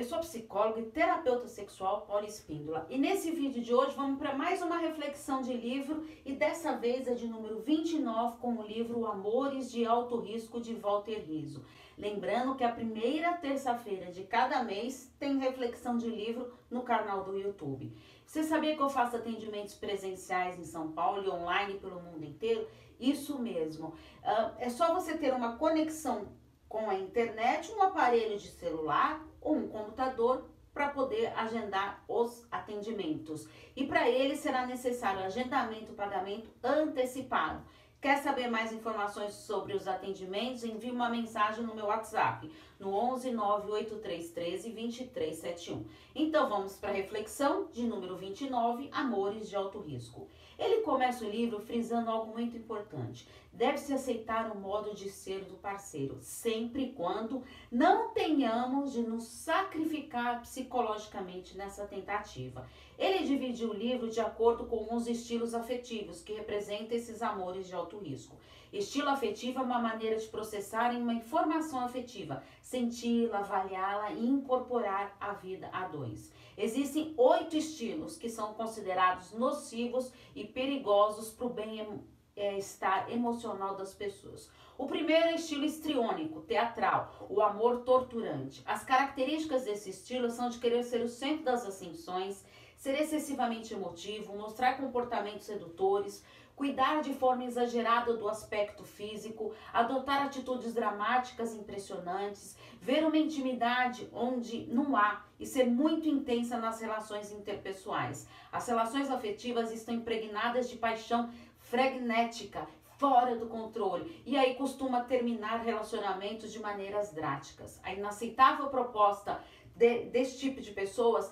eu sou psicóloga e terapeuta sexual Paula Espíndola. E nesse vídeo de hoje vamos para mais uma reflexão de livro e dessa vez é de número 29 com o livro Amores de Alto Risco de Walter Riso. Lembrando que a primeira terça-feira de cada mês tem reflexão de livro no canal do YouTube. Você sabia que eu faço atendimentos presenciais em São Paulo e online pelo mundo inteiro? Isso mesmo. Uh, é só você ter uma conexão com a internet, um aparelho de celular ou um computador para poder agendar os atendimentos. E para ele será necessário agendamento, pagamento antecipado. Quer saber mais informações sobre os atendimentos? Envie uma mensagem no meu WhatsApp, no 11 98313 2371. Então vamos para a reflexão de número 29, Amores de Alto Risco. Ele começa o livro frisando algo muito importante. Deve-se aceitar o modo de ser do parceiro, sempre e quando não tenhamos de nos sacrificar psicologicamente nessa tentativa. Ele dividiu o livro de acordo com os estilos afetivos que representam esses amores de alto risco. Estilo afetivo é uma maneira de processar uma informação afetiva, senti-la, avaliá-la e incorporar a vida a dois. Existem oito estilos que são considerados nocivos e perigosos para o bem-estar emocional das pessoas. O primeiro é estilo histriônico, teatral, o amor torturante. As características desse estilo são de querer ser o centro das ascensões, ser excessivamente emotivo, mostrar comportamentos sedutores, cuidar de forma exagerada do aspecto físico, adotar atitudes dramáticas impressionantes, ver uma intimidade onde não há e ser muito intensa nas relações interpessoais. As relações afetivas estão impregnadas de paixão frenética, fora do controle, e aí costuma terminar relacionamentos de maneiras drásticas. A inaceitável proposta de, desse tipo de pessoas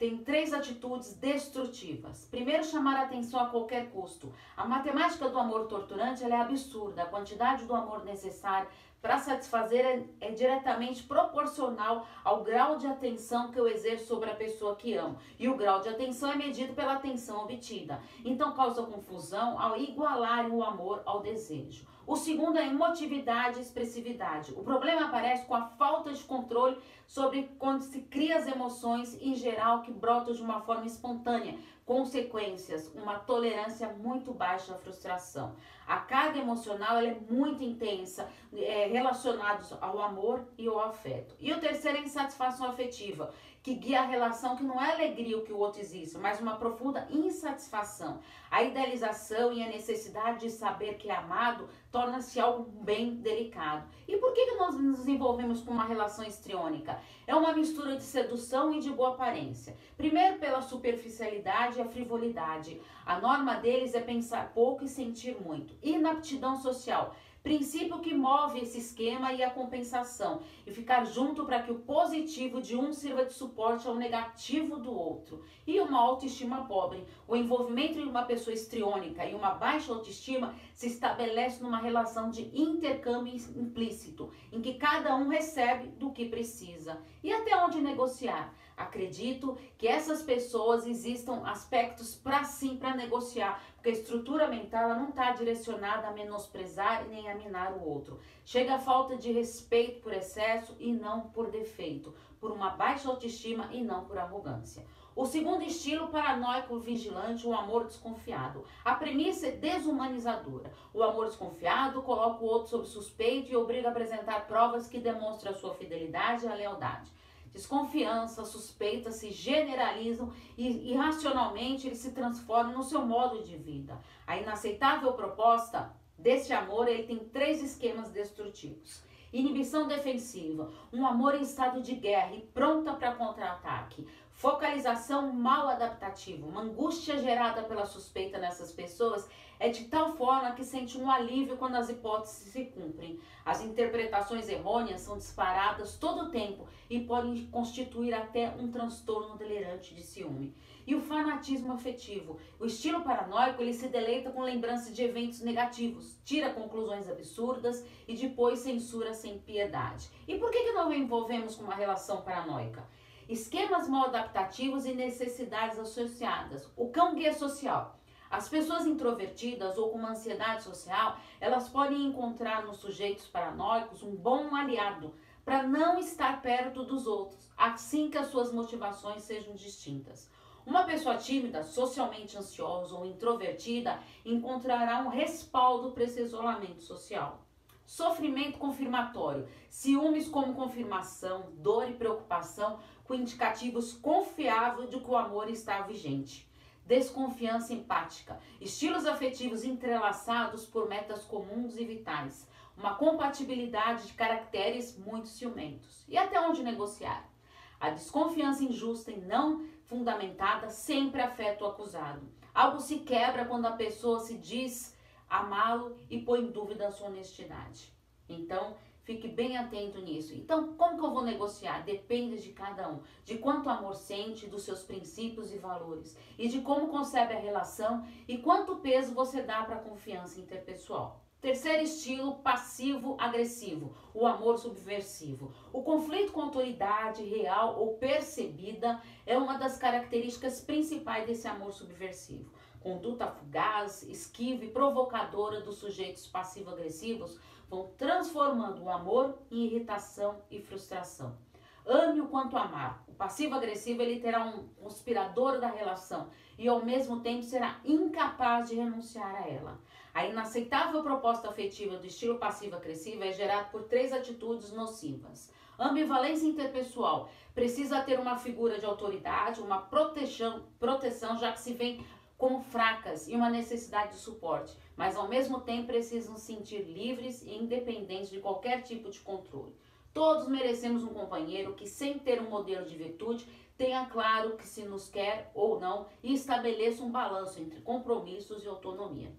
tem três atitudes destrutivas. Primeiro, chamar a atenção a qualquer custo. A matemática do amor torturante é absurda. A quantidade do amor necessária para satisfazer é, é, diretamente proporcional ao grau de atenção que eu exerço sobre a pessoa que amo. E o grau de atenção é medido pela atenção obtida. Então causa confusão ao igualar o amor ao desejo. O segundo é emotividade e expressividade. O problema aparece com a falta de controle sobre quando se cria as emoções em geral que brotam de uma forma espontânea, consequências, uma tolerância muito baixa à frustração. A carga emocional é muito intensa, é, relacionados ao amor e ao afeto. E o terceiro é insatisfação afetiva, que guia a relação que não é alegria o que o outro existe, mas uma profunda insatisfação. A idealização e a necessidade de saber que é amado torna-se algo bem delicado. E por que, que nós nos envolvemos com uma relação histriônica? É uma mistura de sedução e de boa aparência. Primeiro, pela superficialidade e a frivolidade. A norma deles é pensar pouco e sentir muito. Inaptidão social princípio que move esse esquema e a compensação, e ficar junto para que o positivo de um sirva de suporte ao negativo do outro. E uma autoestima pobre. O envolvimento em uma pessoa estriônica e uma baixa autoestima se estabelece numa relação de intercâmbio implícito, em que cada um recebe do que precisa. E até onde negociar? Acredito que essas pessoas existam aspectos para sim para negociar, porque a estrutura mental não está direcionada a menosprezar nem a minar o outro. Chega a falta de respeito por excesso e não por defeito, por uma baixa autoestima e não por arrogância. O segundo estilo, paranoico vigilante, o amor desconfiado. A premissa é desumanizadora. O amor desconfiado coloca o outro sob suspeito e obriga a apresentar provas que demonstram a sua fidelidade e a lealdade. Desconfiança, suspeita se generalizam e irracionalmente ele se transforma no seu modo de vida. A inaceitável proposta desse amor, ele tem três esquemas destrutivos. Inibição defensiva, um amor em estado de guerra e pronta para contra-ataque. Focalização mal adaptativa, uma angústia gerada pela suspeita nessas pessoas é de tal forma que sente um alívio quando as hipóteses se cumprem. As interpretações errôneas são disparadas todo o tempo e podem constituir até um transtorno delirante de ciúme. E o fanatismo afetivo. O estilo paranoico ele se deleita com lembranças de eventos negativos, tira conclusões absurdas e depois censura sem piedade. E por que, que nós envolvemos com uma relação paranoica? Esquemas mal adaptativos e necessidades associadas. O cão guia social. As pessoas introvertidas ou com uma ansiedade social, elas podem encontrar nos sujeitos paranoicos um bom aliado para não estar perto dos outros, assim que as suas motivações sejam distintas. Uma pessoa tímida, socialmente ansiosa ou introvertida encontrará um respaldo para esse isolamento social. Sofrimento confirmatório, ciúmes como confirmação, dor e preocupação com indicativos confiáveis de que o amor está vigente. Desconfiança empática, estilos afetivos entrelaçados por metas comuns e vitais, uma compatibilidade de caracteres muito ciumentos. E até onde negociar? A desconfiança injusta e não fundamentada sempre afeta o acusado. Algo se quebra quando a pessoa se diz amá-lo e põe em dúvida a sua honestidade. Então, fique bem atento nisso. Então, como que eu vou negociar? Depende de cada um, de quanto amor sente, dos seus princípios e valores, e de como concebe a relação e quanto peso você dá para a confiança interpessoal. Terceiro estilo, passivo-agressivo, o amor subversivo. O conflito com autoridade real ou percebida é uma das características principais desse amor subversivo. Conduta fugaz, esquiva e provocadora dos sujeitos passivo-agressivos vão transformando o amor em irritação e frustração. Ame o quanto amar. O passivo-agressivo ele terá um conspirador da relação e ao mesmo tempo será incapaz de renunciar a ela. A inaceitável proposta afetiva do estilo passivo-agressivo é gerada por três atitudes nocivas. Ambivalência interpessoal. Precisa ter uma figura de autoridade, uma proteção, proteção já que se vê como fracas e uma necessidade de suporte, mas ao mesmo tempo precisam se sentir livres e independentes de qualquer tipo de controle. Todos merecemos um companheiro que, sem ter um modelo de virtude, tenha claro que se nos quer ou não e estabeleça um balanço entre compromissos e autonomia.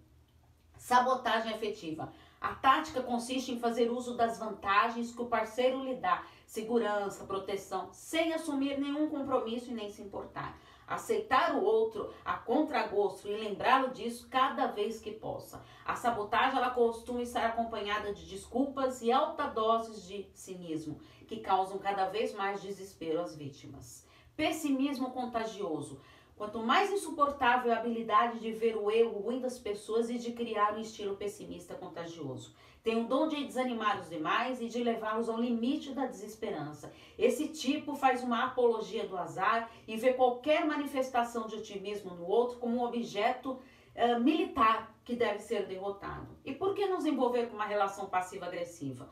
Sabotagem afetiva. A tática consiste em fazer uso das vantagens que o parceiro lhe dá, segurança, proteção, sem assumir nenhum compromisso e nem se importar. Aceitar o outro a contragosto e lembrá-lo disso cada vez que possa. A sabotagem ela costuma estar acompanhada de desculpas e alta doses de cinismo, que causam cada vez mais desespero às vítimas. Pessimismo contagioso. Quanto mais insuportável a habilidade de ver o erro ruim das pessoas e de criar um estilo pessimista contagioso. Tem o dom de desanimar os demais e de levá-los ao limite da desesperança. Esse tipo faz uma apologia do azar e vê qualquer manifestação de otimismo no outro como um objeto uh, militar que deve ser derrotado. E por que nos envolver com uma relação passiva-agressiva?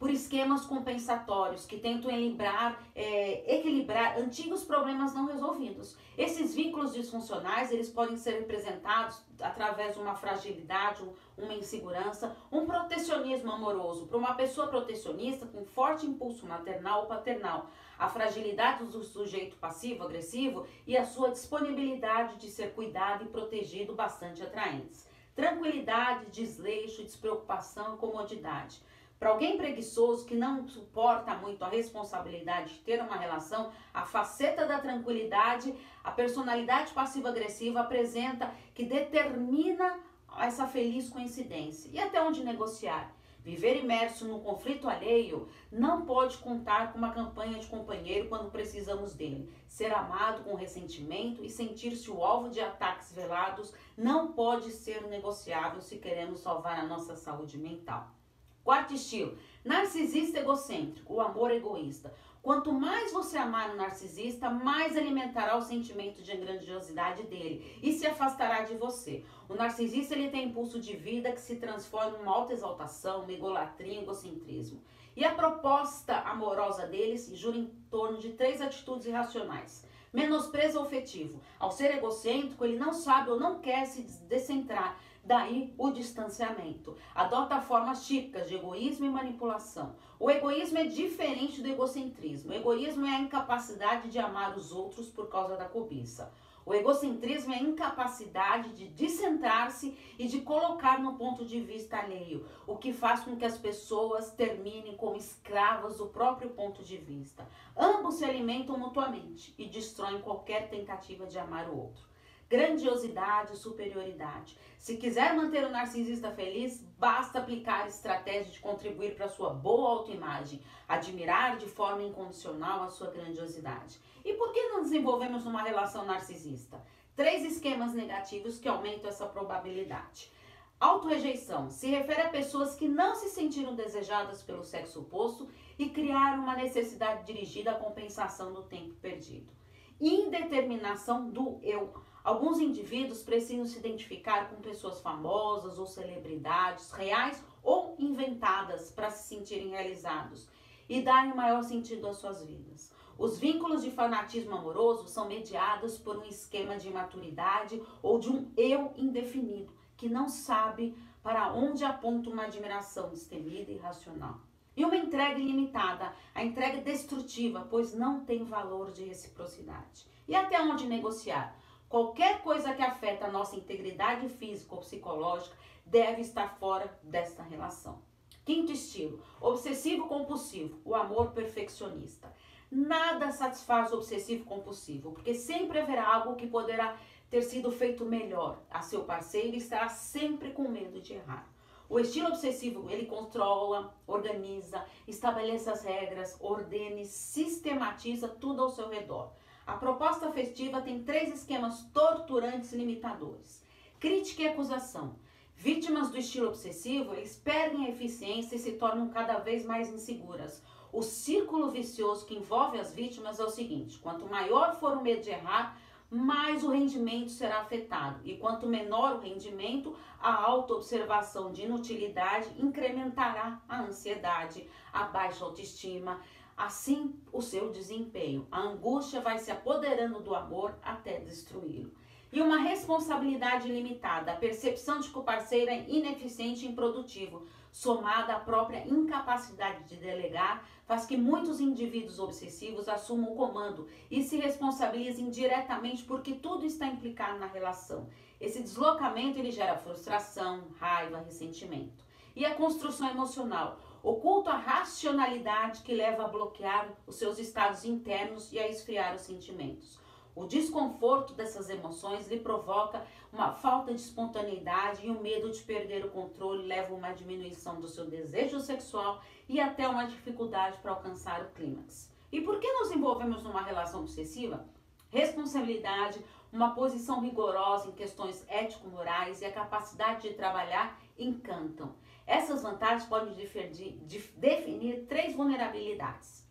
Por esquemas compensatórios que tentam equilibrar, é, equilibrar antigos problemas não resolvidos. Esses vínculos disfuncionais eles podem ser representados através de uma fragilidade, uma insegurança, um protecionismo amoroso. Para uma pessoa protecionista com forte impulso maternal ou paternal, a fragilidade do sujeito passivo-agressivo e a sua disponibilidade de ser cuidado e protegido bastante atraentes. Tranquilidade, desleixo, despreocupação e comodidade. Para alguém preguiçoso que não suporta muito a responsabilidade de ter uma relação, a faceta da tranquilidade, a personalidade passiva-agressiva apresenta que determina essa feliz coincidência. E até onde negociar? Viver imerso no conflito alheio não pode contar com uma campanha de companheiro quando precisamos dele. Ser amado com ressentimento e sentir-se o alvo de ataques velados não pode ser negociável se queremos salvar a nossa saúde mental. Quarto estilo, narcisista egocêntrico, o amor egoísta. Quanto mais você amar o narcisista, mais alimentará o sentimento de grandiosidade dele e se afastará de você. O narcisista ele tem impulso de vida que se transforma em uma alta exaltação, uma egolatria, um egocentrismo. E a proposta amorosa dele se jura em torno de três atitudes irracionais. Menosprezo afetivo. Ao ser egocêntrico, ele não sabe ou não quer se descentrar Daí o distanciamento. Adota formas típicas de egoísmo e manipulação. O egoísmo é diferente do egocentrismo. O egoísmo é a incapacidade de amar os outros por causa da cobiça. O egocentrismo é a incapacidade de descentrar-se e de colocar no ponto de vista alheio, o que faz com que as pessoas terminem como escravas do próprio ponto de vista. Ambos se alimentam mutuamente e destroem qualquer tentativa de amar o outro grandiosidade, superioridade. Se quiser manter o narcisista feliz, basta aplicar estratégia de contribuir para sua boa autoimagem, admirar de forma incondicional a sua grandiosidade. E por que não desenvolvemos uma relação narcisista? Três esquemas negativos que aumentam essa probabilidade. Autorejeição se refere a pessoas que não se sentiram desejadas pelo sexo oposto e criar uma necessidade dirigida à compensação do tempo perdido. Indeterminação do eu. Alguns indivíduos precisam se identificar com pessoas famosas ou celebridades, reais ou inventadas, para se sentirem realizados e darem maior sentido às suas vidas. Os vínculos de fanatismo amoroso são mediados por um esquema de imaturidade ou de um eu indefinido, que não sabe para onde aponta uma admiração destemida e irracional. E uma entrega ilimitada, a entrega destrutiva, pois não tem valor de reciprocidade. E até onde negociar? Qualquer coisa que afeta a nossa integridade física ou psicológica deve estar fora desta relação. Quinto estilo, obsessivo compulsivo, o amor perfeccionista. Nada satisfaz o obsessivo compulsivo, porque sempre haverá algo que poderá ter sido feito melhor a seu parceiro e estará sempre com medo de errar. O estilo obsessivo, ele controla, organiza, estabelece as regras, ordena e sistematiza tudo ao seu redor. A proposta afetiva tem três esquemas torturantes e limitadores. Crítica e acusação. Vítimas do estilo obsessivo, eles perdem a eficiência e se tornam cada vez mais inseguras. O círculo vicioso que envolve as vítimas é o seguinte: quanto maior for o medo de errar, mais o rendimento será afetado. E quanto menor o rendimento, a autoobservação de inutilidade incrementará a ansiedade, a baixa autoestima, assim o seu desempenho. A angústia vai se apoderando do amor até destruí-lo. E uma responsabilidade limitada, a percepção de que o parceiro é ineficiente e improdutivo, somada à própria incapacidade de delegar, faz que muitos indivíduos obsessivos assumam o comando e se responsabilizem diretamente porque tudo está implicado na relação. Esse deslocamento ele gera frustração, raiva, ressentimento. E a construção emocional, oculta a racionalidade que leva a bloquear os seus estados internos e a esfriar os sentimentos. O desconforto dessas emoções lhe provoca uma falta de espontaneidade e o medo de perder o controle leva a uma diminuição do seu desejo sexual e até uma dificuldade para alcançar o clímax. E por que nos envolvemos numa relação obsessiva? Responsabilidade, uma posição rigorosa em questões ético-morais e a capacidade de trabalhar encantam. Essas vantagens podem definir três vulnerabilidades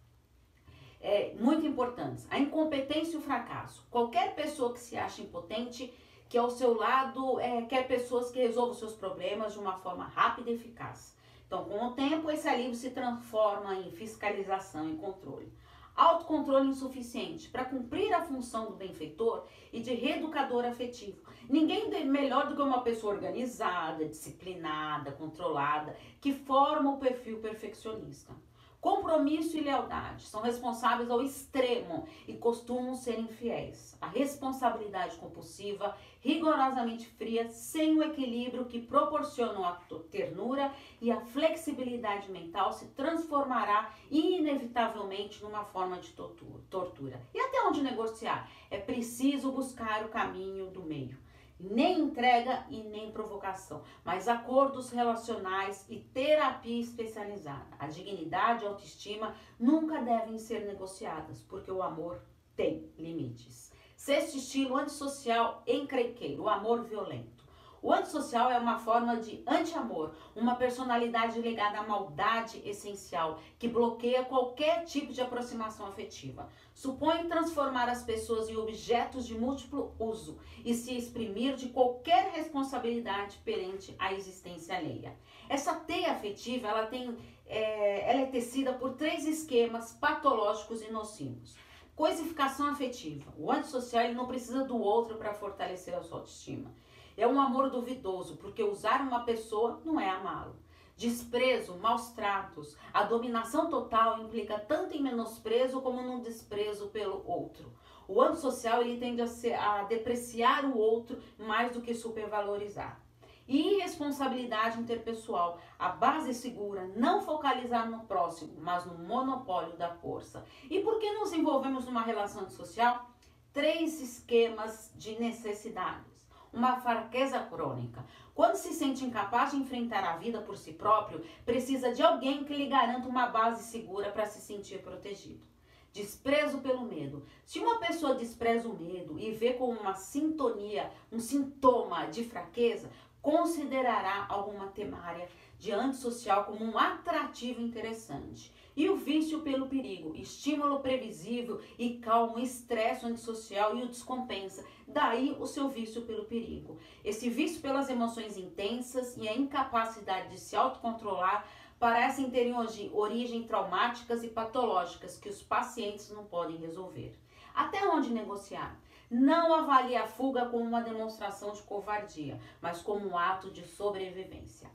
é, muito importantes. A incompetência e o fracasso. Qualquer pessoa que se acha impotente, que ao seu lado é, quer pessoas que resolvam seus problemas de uma forma rápida e eficaz. Então, com o tempo, esse alívio se transforma em fiscalização e controle. Autocontrole insuficiente para cumprir a função do benfeitor e de reeducador afetivo. Ninguém melhor do que uma pessoa organizada, disciplinada, controlada, que forma o perfil perfeccionista. Compromisso e lealdade são responsáveis ao extremo e costumam ser infiéis. A responsabilidade compulsiva, rigorosamente fria, sem o equilíbrio que proporcionam a ternura e a flexibilidade mental, se transformará inevitavelmente numa forma de tortura. E até onde negociar? É preciso buscar o caminho do meio nem entrega e nem provocação, mas acordos relacionais e terapia especializada. A dignidade e a autoestima nunca devem ser negociadas, porque o amor tem limites. Sexto estilo antissocial encrenqueiro, o amor violento. O antissocial é uma forma de anti-amor, uma personalidade ligada à maldade essencial, que bloqueia qualquer tipo de aproximação afetiva. Supõe transformar as pessoas em objetos de múltiplo uso e se exprimir de qualquer responsabilidade perante a existência alheia. Essa teia afetiva, ela tem, é, ela é tecida por três esquemas patológicos e nocivos. Coisificação afetiva. O antissocial ele não precisa do outro para fortalecer a sua autoestima. É um amor duvidoso, porque usar uma pessoa não é amá-lo. Desprezo, maus tratos, a dominação total implica tanto em menosprezo como no desprezo pelo outro. O antissocial ele tende a, ser, a depreciar o outro mais do que supervalorizar. Irresponsabilidade interpessoal, a base segura, não focalizar no próximo, mas no monopólio da força. E por que nos envolvemos numa relação social? Três esquemas de necessidades uma fraqueza crônica. Quando se sente incapaz de enfrentar a vida por si próprio, precisa de alguém que lhe garanta uma base segura para se sentir protegido. Desprezo pelo medo. Se uma pessoa despreza o medo e vê como uma sintonia, um sintoma de fraqueza, considerará alguma temária de antissocial como um atrativo interessante. E o vício pelo perigo, estímulo previsível e calmo, estresse antissocial e o descompensa. Daí o seu vício pelo perigo. Esse vício pelas emoções intensas e a incapacidade de se autocontrolar parecem terem origem traumáticas e patológicas que os pacientes não podem resolver. Até onde negociar? Não avalie a fuga como uma demonstração de covardia, mas como um ato de sobrevivência.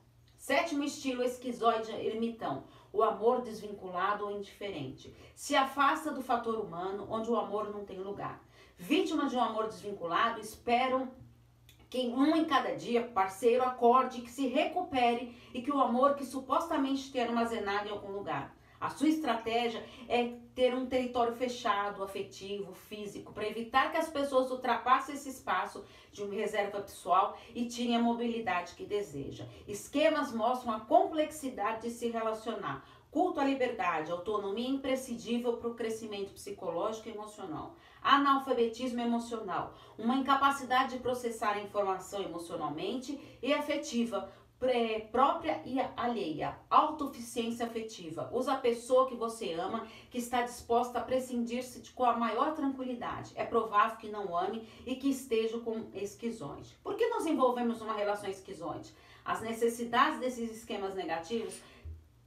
Sétimo estilo esquizoide ermitão, o amor desvinculado ou indiferente. Se afasta do fator humano, onde o amor não tem lugar. Vítimas de um amor desvinculado esperam que um em cada dia, parceiro, acorde, que se recupere e que o amor que supostamente tem armazenado em algum lugar. A sua estratégia é ter um território fechado, afetivo, físico, para evitar que as pessoas ultrapassem esse espaço de uma reserva pessoal e tirem a mobilidade que deseja. Esquemas mostram a complexidade de se relacionar. Culto à liberdade, autonomia imprescindível para o crescimento psicológico e emocional. Analfabetismo emocional, uma incapacidade de processar a informação emocionalmente e afetiva, própria e alheia, autossuficiência afetiva. Usa a pessoa que você ama, que está disposta a prescindir-se com a maior tranquilidade. É provável que não ame e que esteja com esquizoide. Por que nos envolvemos numa relação esquizoide? As necessidades desses esquemas negativos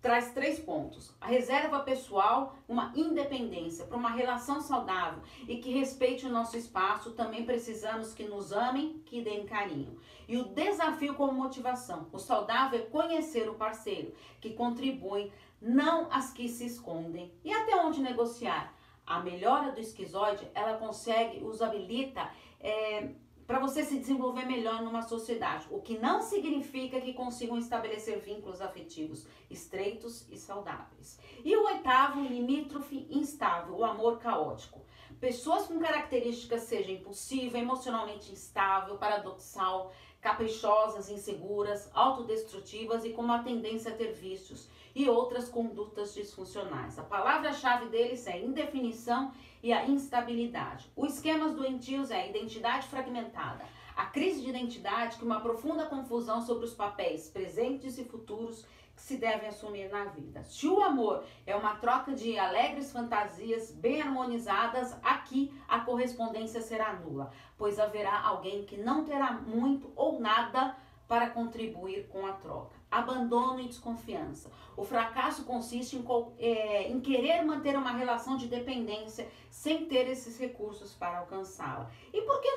traz três pontos: a reserva pessoal, uma independência para uma relação saudável e que respeite o nosso espaço. Também precisamos que nos amem, que deem carinho. E o desafio como motivação: o saudável é conhecer o parceiro, que contribui, não as que se escondem. E até onde negociar? A melhora do esquizoide, ela consegue, os habilita. É, para você se desenvolver melhor numa sociedade, o que não significa que consigam estabelecer vínculos afetivos estreitos e saudáveis. E o oitavo, limítrofe instável, o amor caótico. Pessoas com características seja impulsiva, emocionalmente instável, paradoxal, caprichosas, inseguras, autodestrutivas e com uma tendência a ter vícios e outras condutas disfuncionais. A palavra-chave deles é indefinição e a instabilidade. Os esquemas doentios é a identidade fragmentada, a crise de identidade, que uma profunda confusão sobre os papéis presentes e futuros que se devem assumir na vida. Se o amor é uma troca de alegres fantasias bem harmonizadas, aqui a correspondência será nula, pois haverá alguém que não terá muito ou nada para contribuir com a troca. Abandono e desconfiança. O fracasso consiste em, é, em querer manter uma relação de dependência sem ter esses recursos para alcançá-la. E por que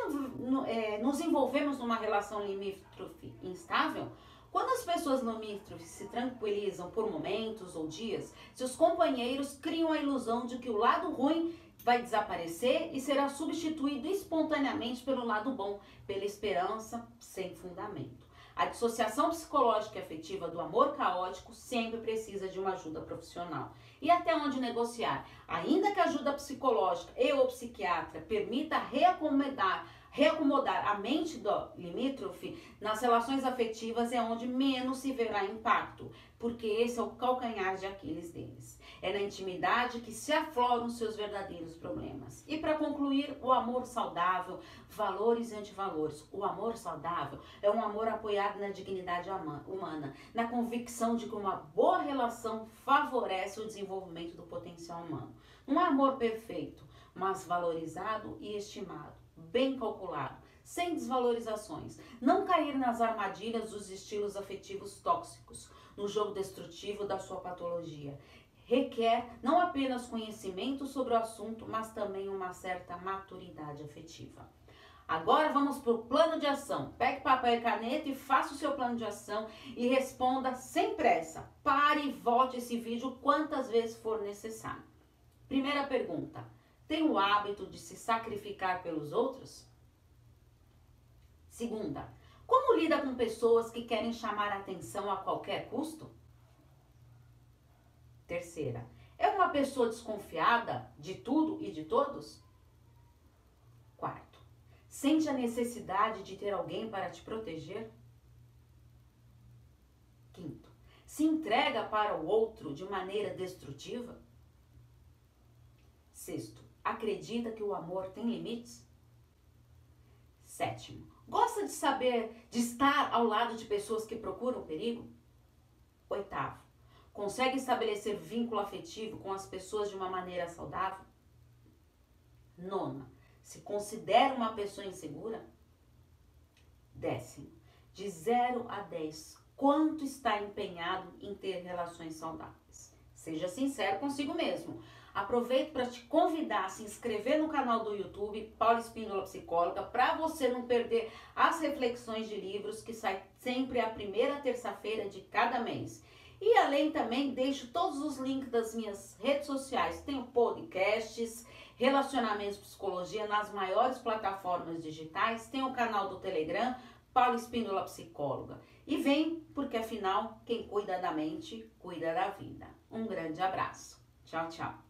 é, nos envolvemos numa relação limítrofe instável? Quando as pessoas limítrofes se tranquilizam por momentos ou dias, seus companheiros criam a ilusão de que o lado ruim vai desaparecer e será substituído espontaneamente pelo lado bom, pela esperança sem fundamento. A dissociação psicológica e afetiva do amor caótico sempre precisa de uma ajuda profissional. E até onde negociar? Ainda que a ajuda psicológica e ou psiquiatra permita reacomodar reacomodar a mente do limítrofe nas relações afetivas é onde menos se verá impacto, porque esse é o calcanhar de Aquiles deles. É na intimidade que se afloram seus verdadeiros problemas. E para concluir, o amor saudável, valores e antivalores. O amor saudável é um amor apoiado na dignidade humana, na convicção de que uma boa relação favorece o desenvolvimento do potencial humano. Um amor perfeito, mas valorizado e estimado, bem calculado, sem desvalorizações. Não cair nas armadilhas dos estilos afetivos tóxicos, no jogo destrutivo da sua patologia requer não apenas conhecimento sobre o assunto, mas também uma certa maturidade afetiva. Agora vamos para o plano de ação. Pegue papel e caneta e faça o seu plano de ação e responda sem pressa. Pare e volte esse vídeo quantas vezes for necessário. Primeira pergunta: tem o hábito de se sacrificar pelos outros? Segunda: como lida com pessoas que querem chamar atenção a qualquer custo? Terceira, é uma pessoa desconfiada de tudo e de todos? Quarto, sente a necessidade de ter alguém para te proteger? Quinto, se entrega para o outro de maneira destrutiva? Sexto, acredita que o amor tem limites? Sétimo, gosta de saber, de estar ao lado de pessoas que procuram perigo? Oitavo, consegue estabelecer vínculo afetivo com as pessoas de uma maneira saudável? Nona, se considera uma pessoa insegura? Décimo, de 0 a 10, quanto está empenhado em ter relações saudáveis? Seja sincero consigo mesmo. Aproveito para te convidar a se inscrever no canal do YouTube Paula Espíndola Psicóloga para você não perder as reflexões de livros que sai sempre a primeira terça-feira de cada mês. E além também deixo todos os links das minhas redes sociais. Tenho podcasts, relacionamentos psicologia nas maiores plataformas digitais. Tenho o canal do Telegram, Paula Espíndola Psicóloga. E vem, porque afinal, quem cuida da mente, cuida da vida. Um grande abraço. Tchau, tchau.